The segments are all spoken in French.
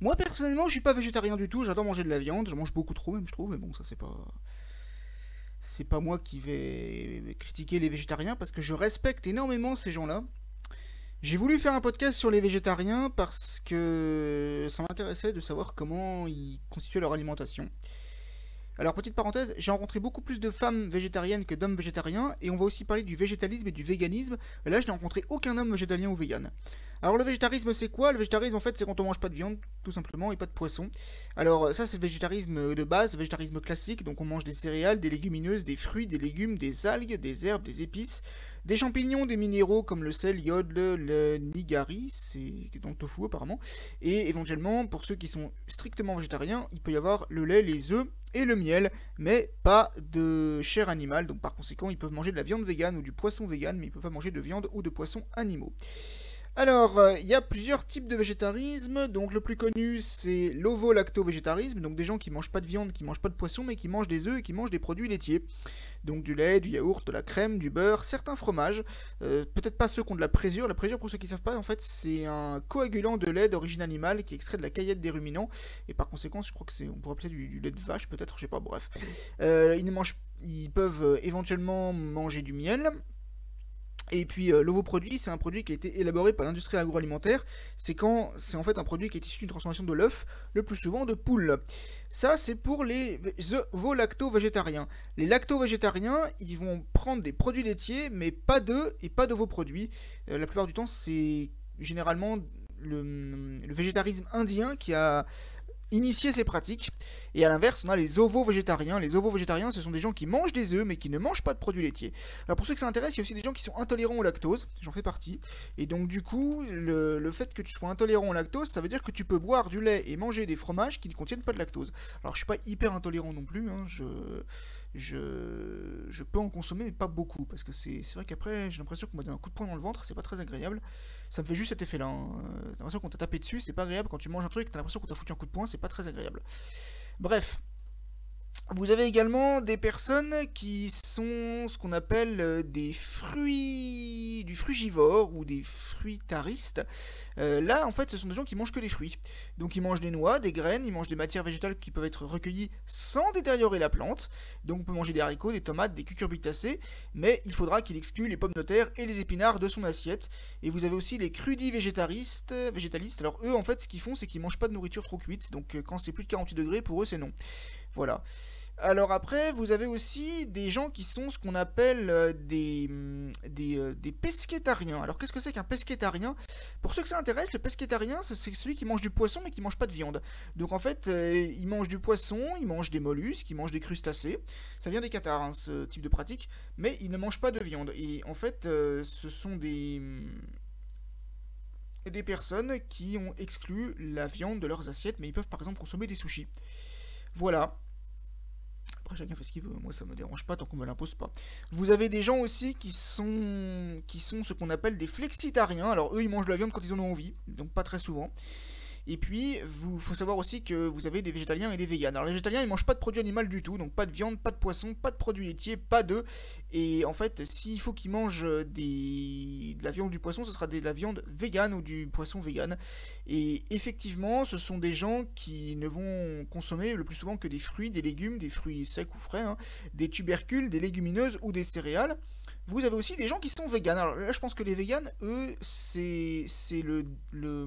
Moi personnellement, je suis pas végétarien du tout, j'adore manger de la viande, je mange beaucoup trop même je trouve, mais bon ça c'est pas c'est pas moi qui vais critiquer les végétariens parce que je respecte énormément ces gens-là. J'ai voulu faire un podcast sur les végétariens parce que ça m'intéressait de savoir comment ils constituaient leur alimentation. Alors, petite parenthèse, j'ai rencontré beaucoup plus de femmes végétariennes que d'hommes végétariens, et on va aussi parler du végétalisme et du véganisme. Là, je n'ai rencontré aucun homme végétalien ou vegan. Alors, le végétarisme, c'est quoi? Le végétarisme, en fait, c'est quand on mange pas de viande, tout simplement, et pas de poisson. Alors, ça, c'est le végétarisme de base, le végétarisme classique, donc on mange des céréales, des légumineuses, des fruits, des légumes, des algues, des herbes, des épices, des champignons, des minéraux comme le sel, l'iode, le, nigari, c'est dans le tofu apparemment, et éventuellement, pour ceux qui sont strictement végétariens, il peut y avoir le lait, les œufs, et le miel, mais pas de chair animale. Donc par conséquent, ils peuvent manger de la viande végane ou du poisson végane, mais ils ne peuvent pas manger de viande ou de poissons animaux. Alors, euh, il y a plusieurs types de végétarisme. Donc, le plus connu, c'est l'ovo-lacto-végétarisme. Donc, des gens qui mangent pas de viande, qui mangent pas de poisson, mais qui mangent des œufs et qui mangent des produits laitiers. Donc, du lait, du yaourt, de la crème, du beurre, certains fromages. Euh, peut-être pas ceux qui ont de la présure. La présure, pour ceux qui ne savent pas, en fait, c'est un coagulant de lait d'origine animale qui est extrait de la caillette des ruminants. Et par conséquent, je crois que c'est, on pourrait appeler du, lait de vache, peut-être, je sais pas, bref. Euh, ils peuvent éventuellement manger du miel. Et puis euh, l'ovoproduit, c'est un produit qui a été élaboré par l'industrie agroalimentaire. C'est quand c'est en fait un produit qui est issu d'une transformation de l'œuf, le plus souvent de poule. Ça, c'est pour les ovo-lacto-végétariens. Les lacto-végétariens, ils vont prendre des produits laitiers, mais pas d'œufs et pas d'ovoproduits. Euh, la plupart du temps, c'est généralement le, le, végétarisme indien qui a initier ces pratiques. Et à l'inverse, on a les ovo-végétariens. Les ovo-végétariens, ce sont des gens qui mangent des œufs mais qui ne mangent pas de produits laitiers. Alors pour ceux que ça intéresse, il y a aussi des gens qui sont intolérants au lactose. J'en fais partie. Et donc du coup, le, fait que tu sois intolérant au lactose, ça veut dire que tu peux boire du lait et manger des fromages qui ne contiennent pas de lactose. Alors je suis pas hyper intolérant non plus. Hein. je je, je, peux en consommer, mais pas beaucoup, parce que c'est vrai qu'après, j'ai l'impression qu'on m'a donné un coup de poing dans le ventre, c'est pas très agréable ça me fait juste cet effet-là. Hein. T'as l'impression qu'on t'a tapé dessus, c'est pas agréable quand tu manges un truc, t'as l'impression qu'on t'a foutu un coup de poing, c'est pas très agréable. Bref. Vous avez également des personnes qui sont ce qu'on appelle euh, des fruits du frugivore ou des fruitaristes. Euh, là, en fait, ce sont des gens qui mangent que des fruits. Donc, ils mangent des noix, des graines, ils mangent des matières végétales qui peuvent être recueillies sans détériorer la plante. Donc, on peut manger des haricots, des tomates, des cucurbitacées, mais il faudra qu'il exclue les pommes de terre et les épinards de son assiette. Et vous avez aussi les crudis végétaristes. végétalistes. Alors, eux, en fait, ce qu'ils font, c'est qu'ils mangent pas de nourriture trop cuite. Donc, euh, quand c'est plus de 48 degrés, pour eux, c'est non. Voilà. Alors après, vous avez aussi des gens qui sont ce qu'on appelle euh, des, mm, euh, des, pesquetariens. Alors qu'est-ce que c'est qu'un pesquetarien Pour ceux que ça intéresse, le pesquetarien, c'est celui qui mange du poisson mais qui mange pas de viande. Donc en fait, euh, il mange du poisson, il mange des mollusques, il mange des crustacés. Ça vient des cathares, hein, ce type de pratique, mais il ne mange pas de viande. Et en fait, ce sont des mm, des personnes qui ont exclu la viande de leurs assiettes, mais ils peuvent par exemple consommer des sushis. Voilà chacun fait ce qu'il veut, moi ça me dérange pas tant qu'on me l'impose pas. Vous avez des gens aussi qui sont qui sont ce qu'on appelle des flexitariens. Alors eux ils mangent de la viande quand ils en ont envie, donc pas très souvent. Et puis, il faut savoir aussi que vous avez des végétaliens et des véganes. Alors les végétaliens, ils mangent pas de produits animaux du tout, donc pas de viande, pas de poisson, pas de produits laitiers, pas d'œufs. Et en fait, s'il faut qu'ils mangent des... de la viande ou du poisson, ce sera de la viande végane ou du poisson végane. Et effectivement, ce sont des gens qui ne vont consommer le plus souvent que des fruits, des légumes, des fruits secs ou frais, hein, des tubercules, des légumineuses ou des céréales. Vous avez aussi des gens qui sont véganes. Alors là, je pense que les véganes, eux, c'est le le.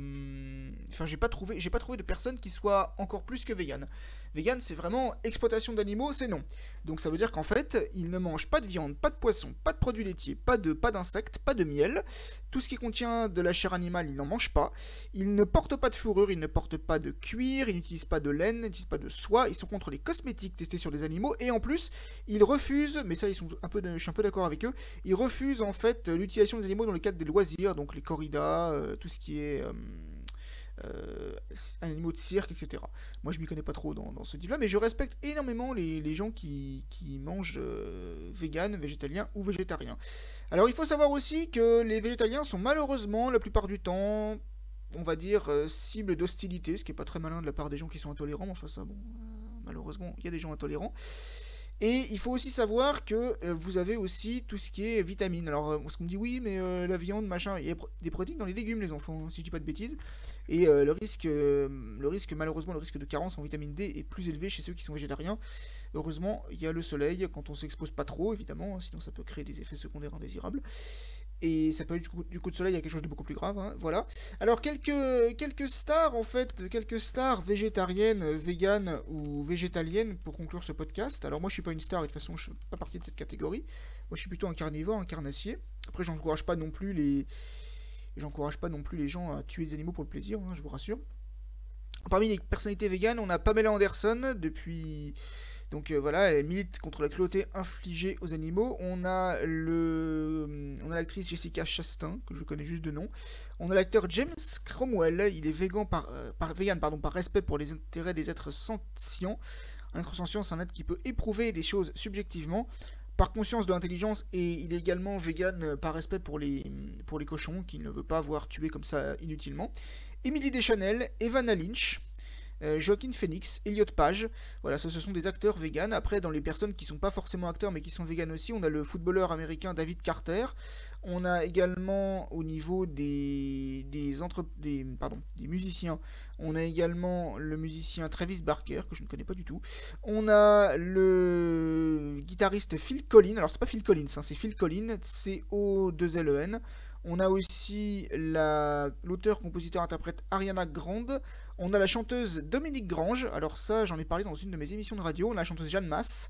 Enfin, j'ai pas trouvé pas trouvé de personnes qui soient encore plus que véganes. Vegan, c'est vraiment exploitation d'animaux, c'est non. Donc ça veut dire qu'en fait, ils ne mangent pas de viande, pas de poisson, pas de produits laitiers, pas de pas d'insectes, pas de miel. Tout ce qui contient de la chair animale, ils n'en mangent pas. Ils ne portent pas de fourrure, ils ne portent pas de cuir, ils n'utilisent pas de laine, ils n'utilisent pas de soie. Ils sont contre les cosmétiques testés sur des animaux et en plus, ils refusent, mais ça, ils sont un peu, je suis un peu d'accord avec eux, ils refusent en fait l'utilisation des animaux dans le cadre des loisirs, donc les corridas, euh, tout ce qui est euh, euh, animaux de cirque, etc. Moi, je m'y connais pas trop dans, ce type-là, mais je respecte énormément les, gens qui, mangent vegan, végétalien ou végétarien. Alors, il faut savoir aussi que les végétaliens sont malheureusement, la plupart du temps, on va dire, cible d'hostilité, ce qui est pas très malin de la part des gens qui sont intolérants, ça, bon, malheureusement, il y a des gens intolérants. Et il faut aussi savoir que vous avez aussi tout ce qui est vitamines. Alors, on se dit oui, mais la viande, machin, il y a des protéines dans les légumes, les enfants, hein, si je dis pas de bêtises. Et le, risque, le risque, malheureusement, le risque de carence en vitamine D est plus élevé chez ceux qui sont végétariens. Heureusement, il y a le soleil quand on s'expose pas trop, évidemment, hein, sinon ça peut créer des effets secondaires indésirables. Et ça peut être du coup, de soleil, il y a quelque chose de beaucoup plus grave. Hein, voilà. Alors, quelques, quelques stars, en fait, quelques stars végétariennes, véganes ou végétaliennes pour conclure ce podcast. Alors, moi, je suis pas une star, et de toute façon, je fais pas partie de cette catégorie. Moi, je suis plutôt un carnivore, un carnassier. Après, j'encourage pas non plus les. J'encourage pas non plus les gens à tuer des animaux pour le plaisir, hein, je vous rassure. Parmi les personnalités véganes, on a Pamela Anderson depuis donc euh, voilà, elle milite contre la cruauté infligée aux animaux. On a le, on a l'actrice Jessica Chastain que je connais juste de nom. On a l'acteur James Cromwell. Il est vegan par, euh, par, vegan, pardon, par respect pour les intérêts des êtres sentients. Un être sentient, c'est un être qui peut éprouver des choses subjectivement par conscience de l'intelligence et il est également vegan euh, par respect pour les, pour les cochons qu'il ne veut pas voir tués comme ça inutilement. Emily Deschanel, Evan Lynch, Joaquin Phoenix, Elliot Page. Voilà, ce sont des acteurs véganes. Après, dans les personnes qui sont pas forcément acteurs mais qui sont véganes aussi, on a le footballeur américain David Carter. On a également au niveau des, des, entre, des, pardon, des musiciens, on a également le musicien Travis Barker, que je ne connais pas du tout. On a le guitariste Phil Collins, alors c'est pas Phil Collins, hein, c'est Phil Collins, C-O-2-L-E-N. On a aussi l'auteur, compositeur, interprète Ariana Grande. On a la chanteuse Dominique Grange. Alors ça, j'en ai parlé dans une de mes émissions de radio. On a la chanteuse Jeanne Masse.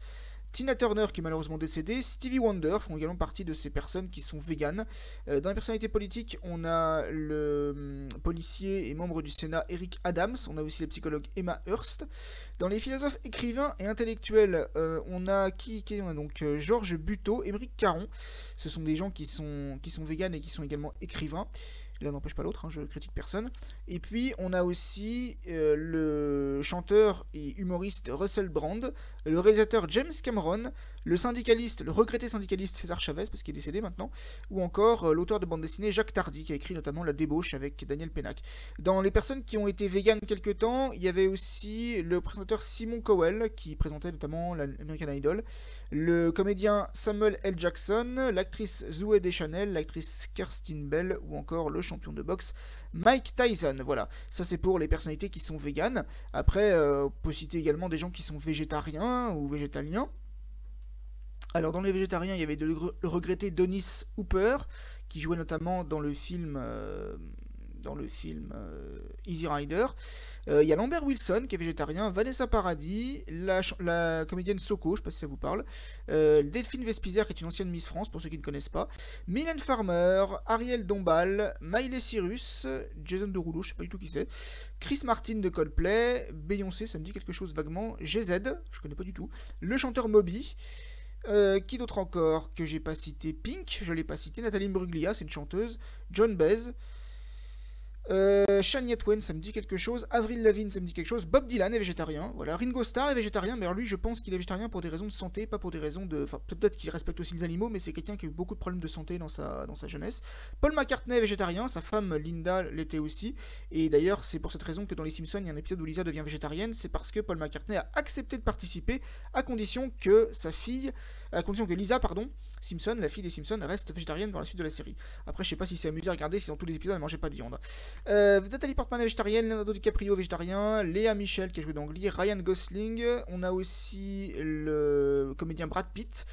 Tina Turner qui est malheureusement décédée, Stevie Wonder font également partie de ces personnes qui sont véganes. Euh, dans les personnalités politiques, on a le hum, policier et membre du Sénat Eric Adams, on a aussi la psychologue Emma Hurst. Dans les philosophes, écrivains et intellectuels, euh, on a qui, donc euh, Georges Buteau, Émeric Caron. Ce sont des gens qui sont, qui sont véganes et qui sont également écrivains. L'un n'empêche pas l'autre, hein, je critique personne. Et puis on a aussi euh, le chanteur et humoriste Russell Brand, le réalisateur James Cameron, le syndicaliste, le regretté syndicaliste César Chavez, parce qu'il est décédé maintenant, ou encore euh, l'auteur de bande dessinée Jacques Tardy, qui a écrit notamment La débauche avec Daniel Pénac. Dans les personnes qui ont été véganes quelque temps, il y avait aussi le présentateur Simon Cowell, qui présentait notamment l'American Idol, le comédien Samuel L. Jackson, l'actrice Zoé Deschanel, l'actrice Kirsten Bell, ou encore le champion de boxe Mike Tyson. Voilà, ça c'est pour les personnalités qui sont véganes. Après, euh, on peut citer également des gens qui sont végétariens ou végétaliens. Alors dans les végétariens, il y avait le regretté Donis Hooper, qui jouait notamment dans le film, euh, dans le film euh, Easy Rider. Euh, il y a Lambert Wilson qui est végétarien, Vanessa Paradis, la, comédienne Soko, je ne sais pas si ça vous parle, Delphine Vespizer qui est une ancienne Miss France pour ceux qui ne connaissent pas, Mylène Farmer, Ariel Dombal, Miley Cyrus, Jason Derulo, je ne sais pas du tout qui c'est, Chris Martin de Coldplay, Beyoncé, ça me dit quelque chose vaguement, GZ, je ne connais pas du tout, le chanteur Moby. Euh, qui d'autre encore que j'ai pas cité Pink, je l'ai pas cité. Nathalie Bruglia, c'est une chanteuse. John Bez. Euh, Shania Twain, ça me dit quelque chose. Avril Lavigne, ça me dit quelque chose. Bob Dylan est végétarien. Voilà. Ringo Starr est végétarien, mais alors lui, je pense qu'il est végétarien pour des raisons de santé, pas pour des raisons de. Enfin, peut-être qu'il respecte aussi les animaux, mais c'est quelqu'un qui a eu beaucoup de problèmes de santé dans sa, dans sa jeunesse. Paul McCartney est végétarien, sa femme Linda l'était aussi. Et d'ailleurs, c'est pour cette raison que dans Les Simpsons, il y a un épisode où Lisa devient végétarienne. C'est parce que Paul McCartney a accepté de participer à condition que sa fille. À condition que Lisa, pardon, Simpson, la fille des Simpsons, reste végétarienne dans la suite de la série. Après, je sais pas si c'est amusé à regarder si dans tous les épisodes elle mangeait pas de viande. Euh, Nathalie Portman est végétarienne, Leonardo DiCaprio végétarien, Léa Michel qui a joué dans Ryan Gosling, on a aussi le comédien Brad Pitt.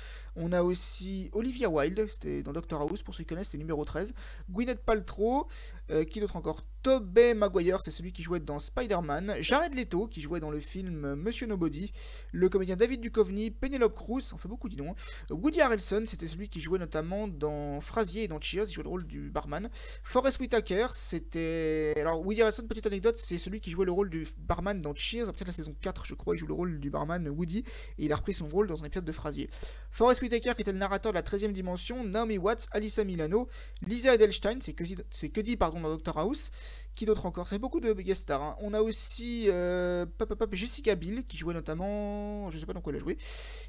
On a aussi Olivia Wilde, c'était dans Doctor House, pour ceux qui connaissent, c'est numéro 13. Gwyneth Paltrow, euh, qui d'autre encore Tobey Maguire, c'est celui qui jouait dans Spider-Man. Jared Leto, qui jouait dans le film Monsieur Nobody. Le comédien David Duchovny, Penelope Cruz, en fait beaucoup, dis donc. Woody Harrelson, c'était celui qui jouait notamment dans Frasier et dans Cheers, il jouait le rôle du barman. Forrest Whitaker, c'était. Alors, Woody Harrelson, petite anecdote, c'est celui qui jouait le rôle du barman dans Cheers, peut-être la saison 4, je crois, il joue le rôle du barman Woody, et il a repris son rôle dans un épisode de Frasier. Forrest Whitaker, qui était le narrateur de la 13e dimension, Naomi Watts, Alyssa Milano, Lisa Edelstein, c'est que, dit pardon dans Doctor House, qui d'autre encore? C'est beaucoup de guest stars. Hein. On a aussi euh, Jessica Bill, qui jouait notamment. Je sais pas dans quoi elle a joué.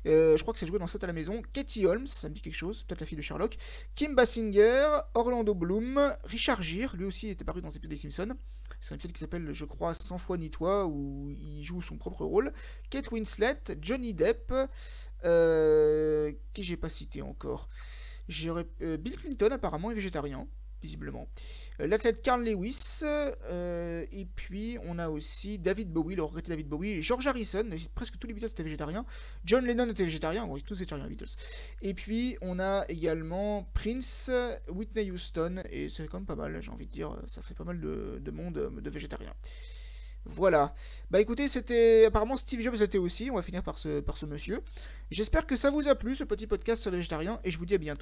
Euh, je crois que c'est joué dans 7 à la maison. Katie Holmes, ça me dit quelque chose, peut-être la fille de Sherlock. Kim Basinger, Orlando Bloom, Richard Gere, lui aussi était paru dans épisodes des Simpsons. C'est un film qui s'appelle, je crois, 100 fois ni toi, où il joue son propre rôle. Kate Winslet, Johnny Depp. Euh, qui j'ai pas cité encore? Bill Clinton apparemment est végétarien. visiblement. Euh, L'athlète Carl Lewis, euh, et puis on a aussi David Bowie, le regretté David Bowie, George Harrison, presque tous les Beatles étaient végétariens, John Lennon était végétarien, bon, tous végétariens les Beatles. Et puis on a également Prince, Whitney Houston, et c'est quand même pas mal, j'ai envie de dire, ça fait pas mal de monde de végétariens. Voilà. Bah écoutez, c'était apparemment Steve Jobs était aussi. On va finir par ce, par ce monsieur. J'espère que ça vous a plu ce petit podcast sur les végétariens et je vous dis à bientôt.